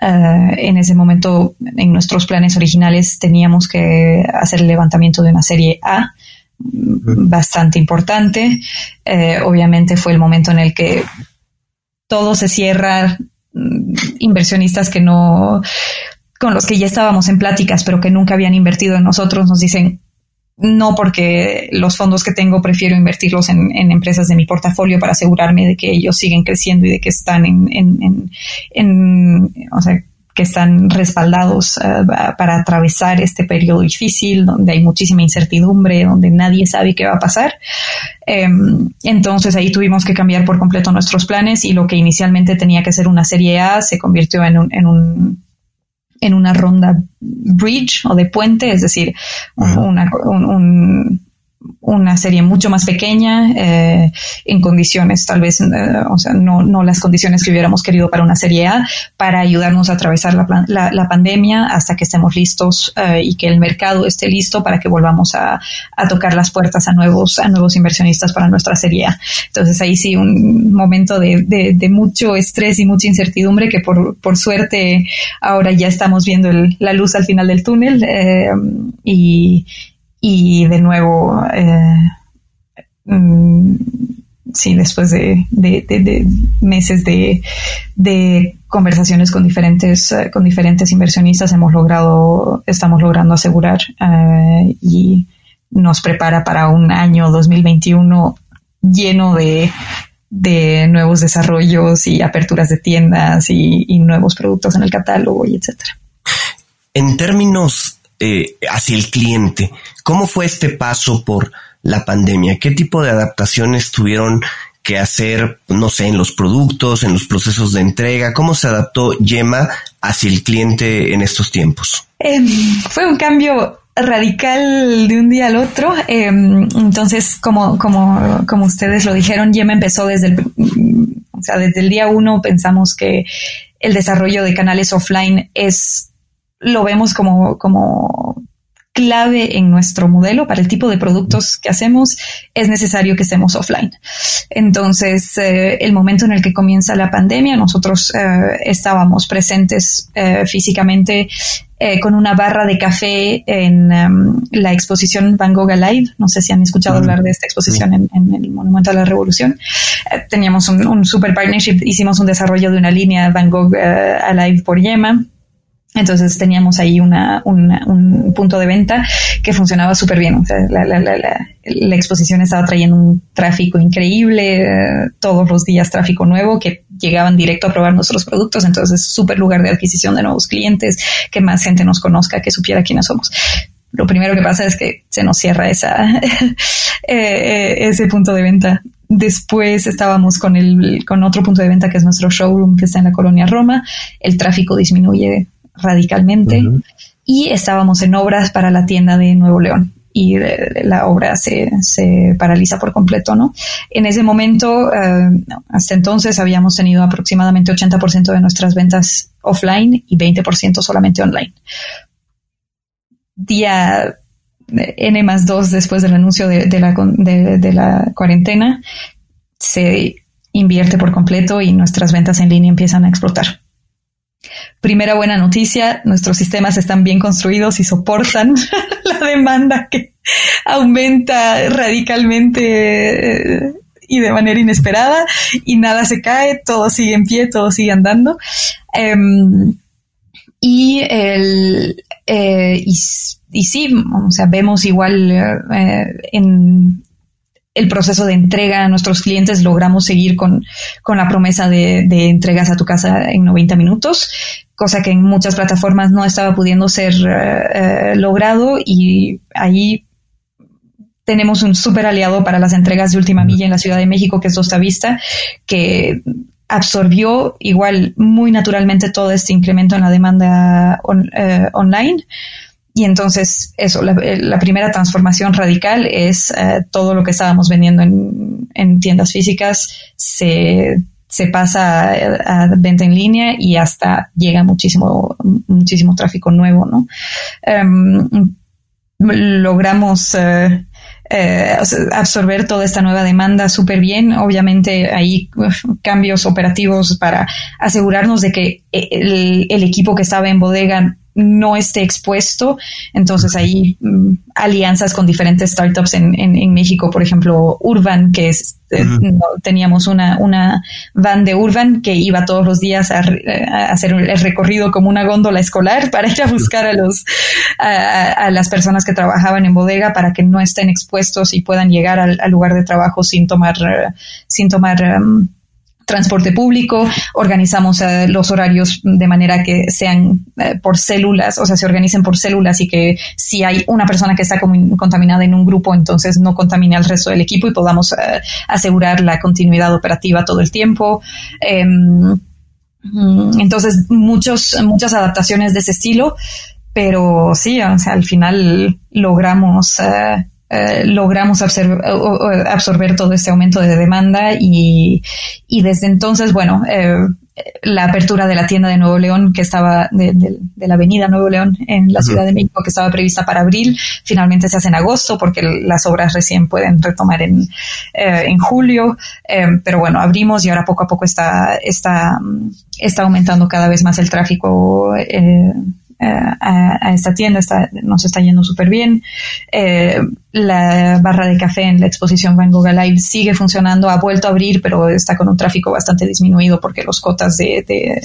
Eh, en ese momento, en nuestros planes originales, teníamos que hacer el levantamiento de una serie A bastante importante. Eh, obviamente fue el momento en el que todo se cierra, mm, inversionistas que no, con los que ya estábamos en pláticas, pero que nunca habían invertido en nosotros, nos dicen, no porque los fondos que tengo prefiero invertirlos en, empresas de mi portafolio para asegurarme de que ellos siguen creciendo y de que están en, o sea, que están respaldados eh, para atravesar este periodo difícil, donde hay muchísima incertidumbre, donde nadie sabe qué va a pasar. Em, entonces ahí tuvimos que cambiar por completo nuestros planes y lo que inicialmente tenía que ser una serie A se convirtió en un en una ronda bridge o de puente, es decir, una, un, una serie mucho más pequeña, eh, en condiciones tal vez, eh, o sea, no, no las condiciones que hubiéramos querido para una serie A, para ayudarnos a atravesar la, la, pandemia hasta que estemos listos eh, y que el mercado esté listo para que volvamos a, a, tocar las puertas a nuevos, a nuevos inversionistas para nuestra serie A. Entonces ahí sí un momento de, de, de mucho estrés y mucha incertidumbre que por, por suerte ahora ya estamos viendo el, la luz al final del túnel y, y de nuevo, eh, mm, sí, después de, meses de, conversaciones con diferentes, eh, con diferentes inversionistas, hemos logrado, estamos logrando asegurar eh, y nos prepara para un año 2021 lleno de, nuevos desarrollos y aperturas de tiendas y, y nuevos productos en el catálogo y etcétera. En términos eh, hacia el cliente, ¿cómo fue este paso por la pandemia? ¿Qué tipo de adaptaciones tuvieron que hacer, no sé, en los productos, en los procesos de entrega? ¿Cómo se adaptó Yema hacia el cliente en estos tiempos? Em, fue un cambio radical de un día al otro. Em, entonces, como, como, como ustedes lo dijeron, Yema empezó desde el, o sea, desde el día uno pensamos que el desarrollo de canales offline es, lo vemos como, como clave en nuestro modelo para el tipo de productos que hacemos, es necesario que estemos offline. Entonces, eh, el momento en el que comienza la pandemia, nosotros eh, estábamos presentes eh, físicamente con una barra de café en em, la exposición Van Gogh Alive. No sé si han escuchado hablar de esta exposición en, el Monumento a la Revolución. teníamos un, un, super partnership, hicimos un desarrollo de una línea Van Gogh Alive por Yema entonces teníamos ahí una, un punto de venta que funcionaba súper bien. O sea, la, exposición estaba trayendo un tráfico increíble, eh, todos los días tráfico nuevo que llegaban directo a probar nuestros productos. Entonces, súper lugar de adquisición de nuevos clientes, que más gente nos conozca, que supiera quiénes somos. Lo primero que pasa es que se nos cierra esa, [laughs] eh, eh, ese punto de venta. Después estábamos con el, con otro punto de venta que es nuestro showroom que está en la colonia Roma. El tráfico disminuye radicalmente y estábamos en obras para la tienda de Nuevo León y la obra se, se, paraliza por completo, ¿no? En ese momento, eh, hasta entonces habíamos tenido aproximadamente 80% de nuestras ventas offline y 20% solamente online. Día N más 2 después del anuncio de, la, de la cuarentena, se invierte por completo y nuestras ventas en línea empiezan a explotar. Primera buena noticia, nuestros sistemas están bien construidos y soportan [laughs] la demanda que aumenta radicalmente eh, y de manera inesperada y nada se cae, todo sigue en pie, todo sigue andando. Em, y, el, eh, sí, o sea, vemos igual eh, en, el proceso de entrega a nuestros clientes, logramos seguir con, con la promesa de, entregas a tu casa en 90 minutos, cosa que en muchas plataformas no estaba pudiendo ser eh, eh, logrado y ahí tenemos un súper aliado para las entregas de última milla en la Ciudad de México, que es Dosta Vista, que absorbió igual muy naturalmente todo este incremento en la demanda eh, online y entonces, eso, la, eh, primera transformación radical es eh, todo lo que estábamos vendiendo en, en tiendas físicas se, pasa a, venta en línea y hasta llega muchísimo, muchísimo tráfico nuevo, ¿no? Em, logramos eh, absorber toda esta nueva demanda súper bien. Obviamente hay cambios operativos para asegurarnos de que el, equipo que estaba en bodega no esté expuesto. Entonces hay mm, alianzas con diferentes startups en, en, México, por ejemplo, Urban, que es, eh, teníamos una, una van de Urban que iba todos los días a, hacer el recorrido como una góndola escolar para ir a buscar a los a, las personas que trabajaban en bodega para que no estén expuestos y puedan llegar al, lugar de trabajo sin tomar sin tomar em, transporte público, organizamos eh, los horarios de manera que sean eh, por células, o sea, se organicen por células y que si hay una persona que está contaminada en un grupo, entonces no contamine al resto del equipo y podamos eh, asegurar la continuidad operativa todo el tiempo. Em, mm, entonces, muchos, muchas adaptaciones de ese estilo, pero sí, o sea, al final logramos eh, logramos absorber, todo este aumento de demanda y, desde entonces, bueno, eh, la apertura de la tienda de Nuevo León que estaba de, la avenida Nuevo León en la Ciudad de México que estaba prevista para abril, finalmente se hace en agosto porque las obras recién pueden retomar en, eh, en julio, pero bueno, abrimos y ahora poco a poco está, está, está aumentando cada vez más el tráfico. A, esta tienda está, nos está yendo súper bien la barra de café en la exposición Van Gogh Live sigue funcionando, ha vuelto a abrir, pero está con un tráfico bastante disminuido porque los cotas de, de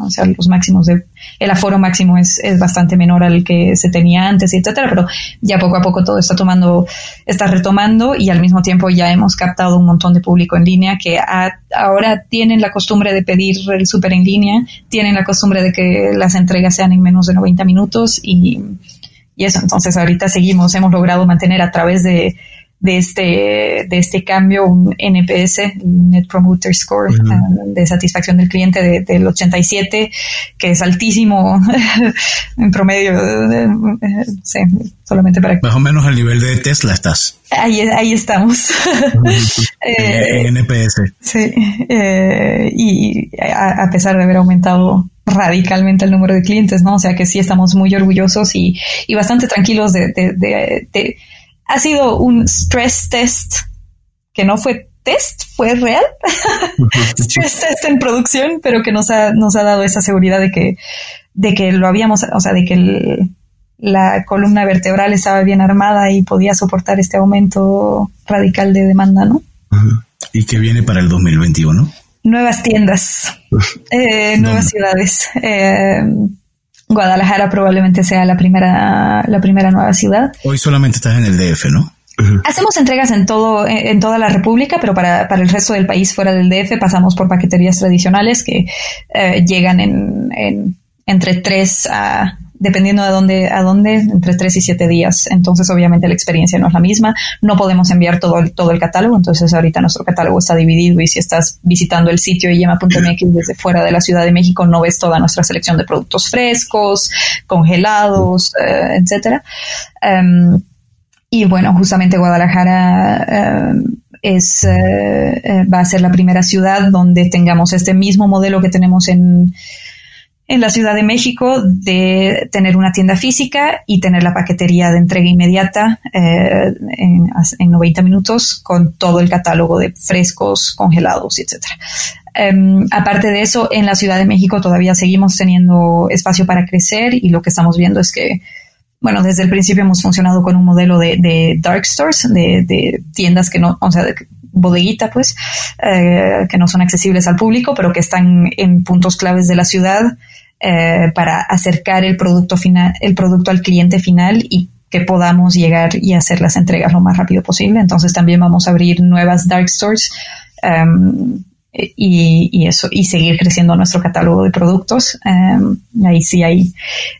o sea, los máximos de, el aforo máximo es, es, bastante menor al que se tenía antes, etcétera, pero ya poco a poco todo está tomando, está retomando y al mismo tiempo ya hemos captado un montón de público en línea que ha, ahora tienen la costumbre de pedir el súper en línea, tienen la costumbre de que las entregas sean en menos de 90 minutos y y eso, entonces ahorita seguimos, hemos logrado mantener a través de, de este, de este cambio un NPS, Net Promoter Score, ah, de satisfacción del cliente de, del 87, que es altísimo [laughs] en promedio, sí, solamente para... Más o menos al nivel de Tesla estás. Ahí, ahí estamos. [laughs] en, NPS. Sí, eh, y a, a pesar de haber aumentado radicalmente el número de clientes, ¿no? O sea que sí estamos muy orgullosos y, y bastante tranquilos de, de, de, Ha sido un stress test que no fue test, fue real. [laughs] stress test en producción, pero que nos ha, nos ha dado esa seguridad de que, de que lo habíamos, o sea, de que la columna vertebral estaba bien armada y podía soportar este aumento radical de demanda, ¿no? Y que viene para el 2021 nuevas tiendas, eh, nuevas ciudades. Eh, Guadalajara probablemente sea la primera, la primera nueva ciudad. Hoy solamente estás en el DF, ¿no? Hacemos entregas en todo, en toda la República, pero para, para, el resto del país fuera del DF pasamos por paqueterías tradicionales que eh, llegan en, en, entre tres a dependiendo de dónde, a dónde, entre tres y siete días. Entonces, obviamente, la experiencia no es la misma. No podemos enviar todo el, todo el catálogo. Entonces, ahorita nuestro catálogo está dividido y si estás visitando el sitio yema.mx desde fuera de la Ciudad de México, no ves toda nuestra selección de productos frescos, congelados, eh, etcétera. Um, y bueno, justamente Guadalajara uh, es, uh, va a ser la primera ciudad donde tengamos este mismo modelo que tenemos en, en la Ciudad de México de tener una tienda física y tener la paquetería de entrega inmediata eh, en, en, 90 minutos con todo el catálogo de frescos, congelados, etc. Um, em, aparte de eso, en la Ciudad de México todavía seguimos teniendo espacio para crecer y lo que estamos viendo es que bueno, desde el principio hemos funcionado con un modelo de, de dark stores, de, de, tiendas que no, o sea, de bodeguita, pues, eh, que no son accesibles al público, pero que están en puntos claves de la ciudad eh, para acercar el producto final, el producto al cliente final y que podamos llegar y hacer las entregas lo más rápido posible. Entonces también vamos a abrir nuevas dark stores um, y, y, eso y seguir creciendo nuestro catálogo de productos. Um, ahí sí hay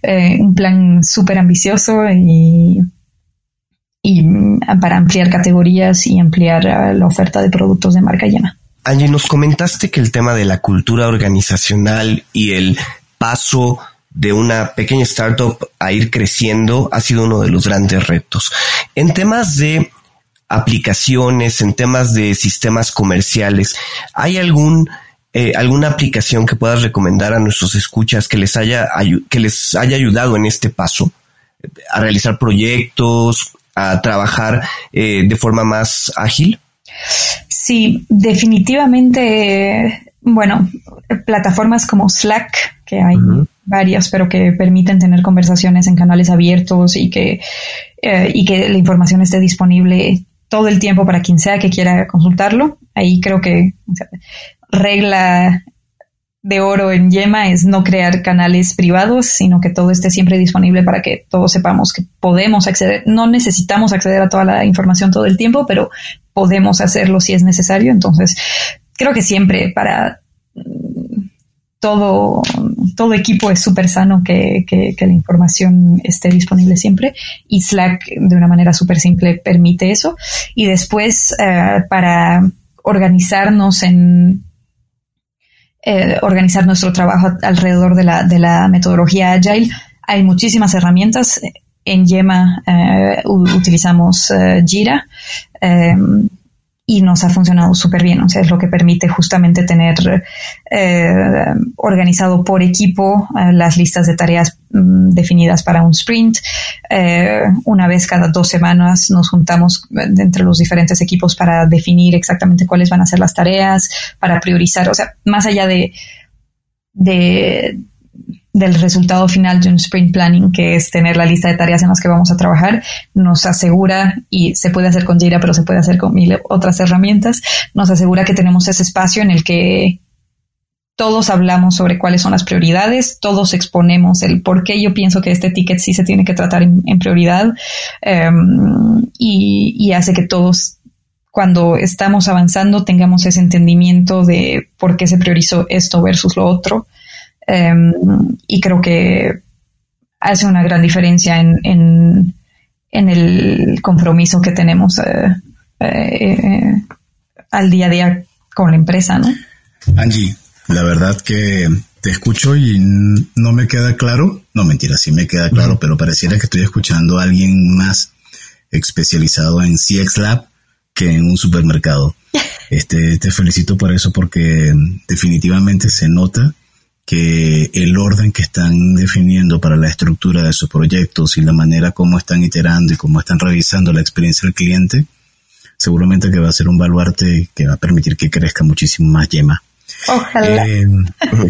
eh, un plan súper ambicioso y, y para ampliar categorías y ampliar uh, la oferta de productos de marca llena. Angie, nos comentaste que el tema de la cultura organizacional y el paso de una pequeña startup a ir creciendo ha sido uno de los grandes retos. En temas de aplicaciones, en temas de sistemas comerciales, ¿hay algún eh, alguna aplicación que puedas recomendar a nuestros escuchas que les haya que les haya ayudado en este paso a realizar proyectos, a trabajar eh, de forma más ágil? Sí, definitivamente. Bueno, plataformas como Slack que hay varias, pero que permiten tener conversaciones en canales abiertos y que, eh, y que la información esté disponible todo el tiempo para quien sea que quiera consultarlo. Ahí creo que regla de oro en Yema es no crear canales privados, sino que todo esté siempre disponible para que todos sepamos que podemos acceder. No necesitamos acceder a toda la información todo el tiempo, pero podemos hacerlo si es necesario. Entonces, creo que siempre para todo, todo equipo es súper sano que, que, la información esté disponible siempre y Slack de una manera súper simple permite eso. Y después uh, para organizarnos en eh, organizar nuestro trabajo alrededor de la, de la metodología Agile, hay muchísimas herramientas. En Yema eh, utilizamos uh, Jira y nos ha funcionado súper bien. O sea, es lo que permite justamente tener eh, organizado por equipo eh, las listas de tareas mm, definidas para un sprint. Eh, una vez cada dos semanas nos juntamos entre los diferentes equipos para definir exactamente cuáles van a ser las tareas, para priorizar. O sea, más allá de, de del resultado final de un sprint planning, que es tener la lista de tareas en las que vamos a trabajar, nos asegura, y se puede hacer con Jira, pero se puede hacer con mil otras herramientas, nos asegura que tenemos ese espacio en el que todos hablamos sobre cuáles son las prioridades, todos exponemos el por qué yo pienso que este ticket sí se tiene que tratar en, prioridad em, y, hace que todos cuando estamos avanzando tengamos ese entendimiento de por qué se priorizó esto versus lo otro. Em, y creo que hace una gran diferencia en, el compromiso que tenemos eh, eh, eh, al día a día con la empresa, ¿no? Angie, la verdad que te escucho y no me queda claro, no mentira, sí me queda claro, pero pareciera que estoy escuchando a alguien más especializado en CX Lab que en un supermercado. [laughs] Este, te felicito por eso porque definitivamente se nota que el orden que están definiendo para la estructura de sus proyectos y la manera como están iterando y cómo están revisando la experiencia del cliente, seguramente que va a ser un baluarte que va a permitir que crezca muchísimo más Yema. Ojalá. Eh,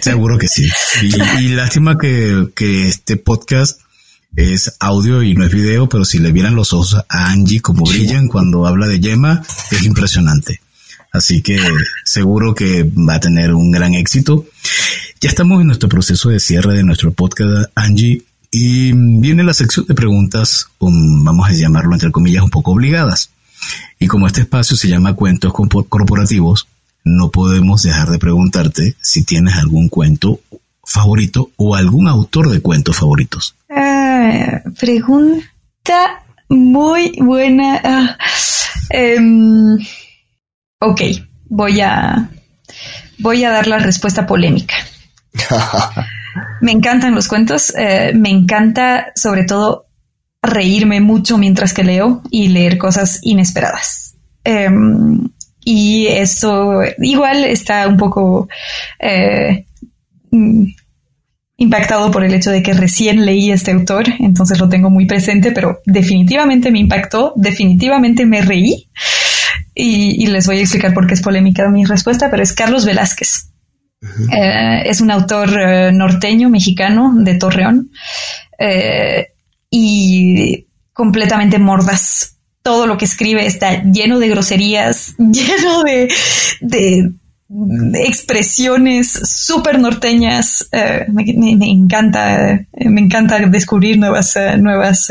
seguro que sí. Y, lástima que, este podcast es audio y no es video, pero si le vieran los ojos a Angie como brillan cuando habla de Yema, es impresionante. Así que seguro que va a tener un gran éxito. Ya estamos en nuestro proceso de cierre de nuestro podcast, Angie, y viene la sección de preguntas, vamos a llamarlo entre comillas, un poco obligadas. Y como este espacio se llama Cuentos Corporativos, no podemos dejar de preguntarte si tienes algún cuento favorito o algún autor de cuentos favoritos. Ah, pregunta muy buena. Ah, em, ok, voy a, voy a dar la respuesta polémica. [laughs] me encantan los cuentos, eh, me encanta sobre todo reírme mucho mientras que leo y leer cosas inesperadas. Em, y eso igual está un poco eh, mm, impactado por el hecho de que recién leí este autor, entonces lo tengo muy presente, pero definitivamente me impactó, definitivamente me reí y, les voy a explicar por qué es polémica mi respuesta, pero es Carlos Velázquez. Eh, es un autor eh, norteño, mexicano, de Torreón, y completamente mordaz todo lo que escribe está lleno de groserías, [laughs] lleno de, expresiones súper norteñas. Eh, me, encanta, eh, me encanta descubrir nuevas, eh, nuevas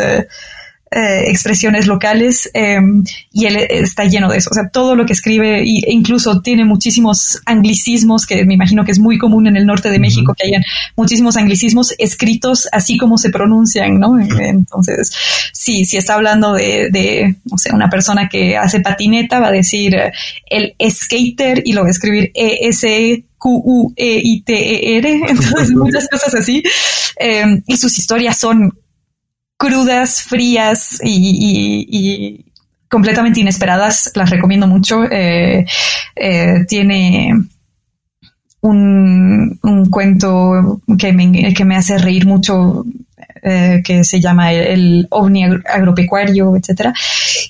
eh, expresiones locales em, y él está lleno de eso. O sea, todo lo que escribe e incluso tiene muchísimos anglicismos que me imagino que es muy común en el norte de México que hayan muchísimos anglicismos escritos así como se pronuncian, ¿no? Entonces, sí, si está hablando de, de, no sé, una persona que hace patineta, va a decir eh, el skater y lo va a escribir E-S Q-U-E-I-T-E-R, [laughs] entonces [laughs] muchas cosas así. Em, y sus historias son crudas, frías y, completamente inesperadas. Las recomiendo mucho. Eh, eh, tiene un, cuento que me, que me hace reír mucho eh, que se llama el, ovni agropecuario, etcétera.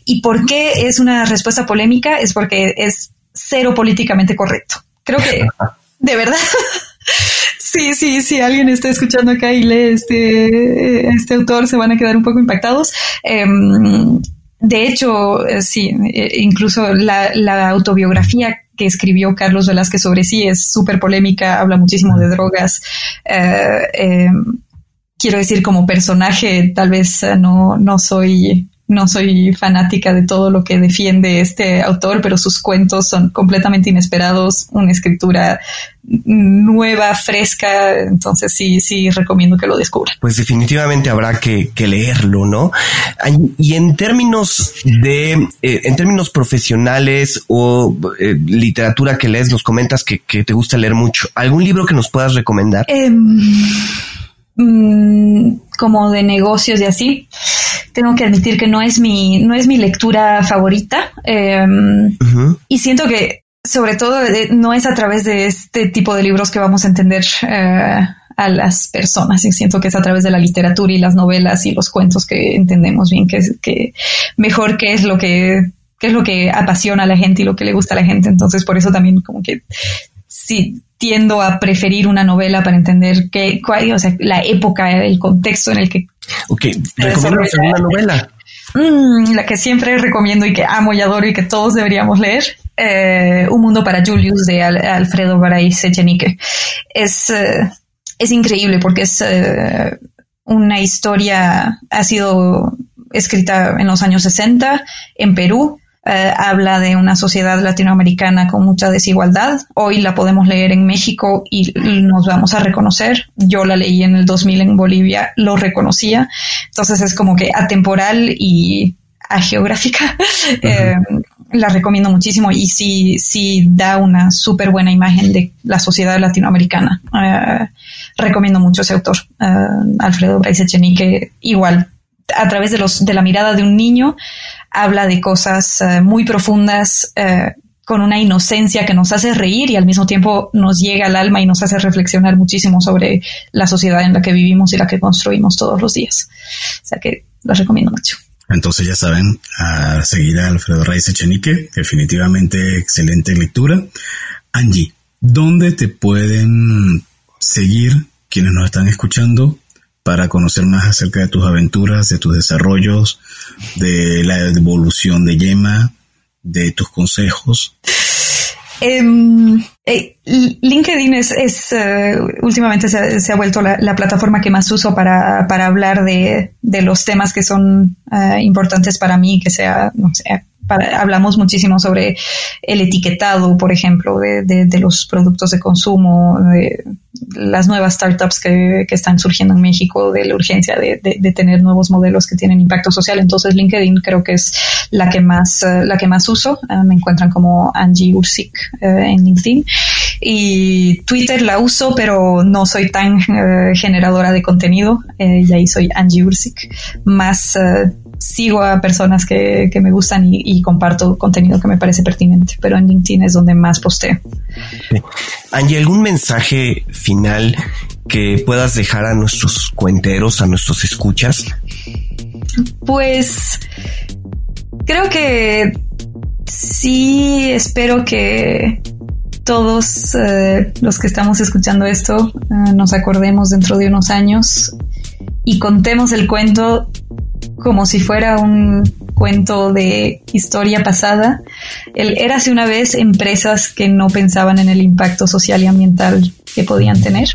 ¿Y por qué es una respuesta polémica? Es porque es cero políticamente correcto. Creo que, [laughs] de verdad, Sí, sí, si alguien está escuchando acá y lee este, este autor, se van a quedar un poco impactados. Em, de hecho, eh, sí, eh, incluso la, la, autobiografía que escribió Carlos Velázquez sobre sí es súper polémica, habla muchísimo de drogas. Eh, em, quiero decir, como personaje, tal vez no, no soy no soy fanática de todo lo que defiende este autor, pero sus cuentos son completamente inesperados, una escritura nueva, fresca, entonces sí, sí recomiendo que lo descubran. Pues definitivamente habrá que, leerlo, ¿no? Y en términos de, eh, en términos profesionales o eh, literatura que lees, nos comentas que, te gusta leer mucho. ¿Algún libro que nos puedas recomendar? Em, mm, como de negocios y así tengo que admitir que no es mi, no es mi lectura favorita. Em, y siento que, sobre todo, no es a través de este tipo de libros que vamos a entender eh, a las personas. Y siento que es a través de la literatura y las novelas y los cuentos que entendemos bien que, que mejor qué es lo que qué es lo que apasiona a la gente y lo que le gusta a la gente. Entonces, por eso también como que sí tiendo a preferir una novela para entender qué, cuál, o sea, la época, el contexto en el que. Ok, recomiendo una novela. Mm, la que siempre recomiendo y que amo y adoro y que todos deberíamos leer. Eh, Un mundo para Julius de Alfredo Baray Sechenique. Es, eh, es increíble porque es eh, una historia, ha sido escrita en los años 60 en Perú. Eh, habla de una sociedad latinoamericana con mucha desigualdad. Hoy la podemos leer en México y nos vamos a reconocer. Yo la leí en el 2000 en Bolivia, lo reconocía. Entonces es como que atemporal y ageográfica. [laughs] Eh, la recomiendo muchísimo y sí, sí da una súper buena imagen de la sociedad latinoamericana. Eh, recomiendo mucho ese autor, Alfredo Bryce Echenique, igual a través de, los, de la mirada de un niño, habla de cosas eh, muy profundas, eh, con una inocencia que nos hace reír y al mismo tiempo nos llega al alma y nos hace reflexionar muchísimo sobre la sociedad en la que vivimos y la que construimos todos los días. O sea que los recomiendo mucho. Entonces ya saben, a seguir a Alfredo Reyes Echenique, definitivamente excelente lectura. Angie, ¿dónde te pueden seguir quienes nos están escuchando para conocer más acerca de tus aventuras, de tus desarrollos, de la evolución de Yema, de tus consejos? Eh, LinkedIn es, eh, últimamente se, ha vuelto la, plataforma que más uso para, hablar de, los temas que son eh, importantes para mí, que sea, no sé, hablamos muchísimo sobre el etiquetado, por ejemplo, de, los productos de consumo, de las nuevas startups que, están surgiendo en México, de la urgencia de, tener nuevos modelos que tienen impacto social. Entonces, LinkedIn creo que es la que más, eh, la que más uso. Eh, me encuentran como Angie Ursik eh, en LinkedIn. Y Twitter la uso, pero no soy tan generadora de contenido. y ahí soy Angie Ursik. Más sigo a personas que, me gustan y, comparto contenido que me parece pertinente, pero en LinkedIn es donde más posteo. Angie, ¿algún mensaje final que puedas dejar a nuestros cuenteros, a nuestros escuchas? Pues creo que sí, espero que todos eh, los que estamos escuchando esto eh, nos acordemos dentro de unos años y contemos el cuento como si fuera un cuento de historia pasada. El érase una vez empresas que no pensaban en el impacto social y ambiental que podían tener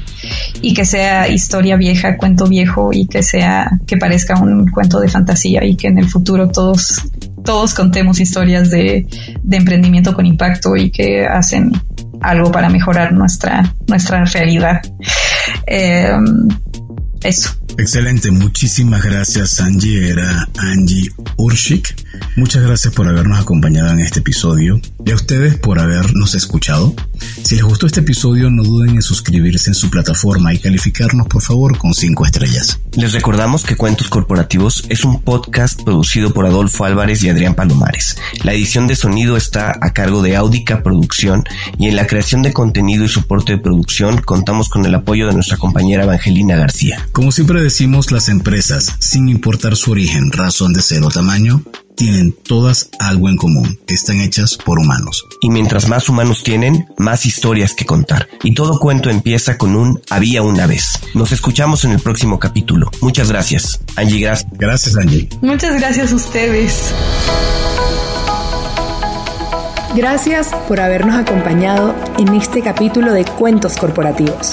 y que sea historia vieja, cuento viejo y que sea que parezca un cuento de fantasía y que en el futuro todos todos contemos historias de, emprendimiento con impacto y que hacen algo para mejorar nuestra nuestra realidad. Em, eso. Excelente, muchísimas gracias Angie, era Angie Urshik. Muchas gracias por habernos acompañado en este episodio y a ustedes por habernos escuchado. Si les gustó este episodio no duden en suscribirse en su plataforma y calificarnos por favor con 5 estrellas. Les recordamos que Cuentos Corporativos es un podcast producido por Adolfo Álvarez y Adrián Palomares. La edición de sonido está a cargo de Audica Producción y en la creación de contenido y soporte de producción contamos con el apoyo de nuestra compañera Evangelina García. Como siempre decimos, las empresas, sin importar su origen, razón de ser o tamaño, tienen todas algo en común, que están hechas por humanos. Y mientras más humanos tienen, más historias que contar. Y todo cuento empieza con un había una vez. Nos escuchamos en el próximo capítulo. Muchas gracias. Angie, gracias. Gracias, Angie. Muchas gracias a ustedes. Gracias por habernos acompañado en este capítulo de Cuentos Corporativos.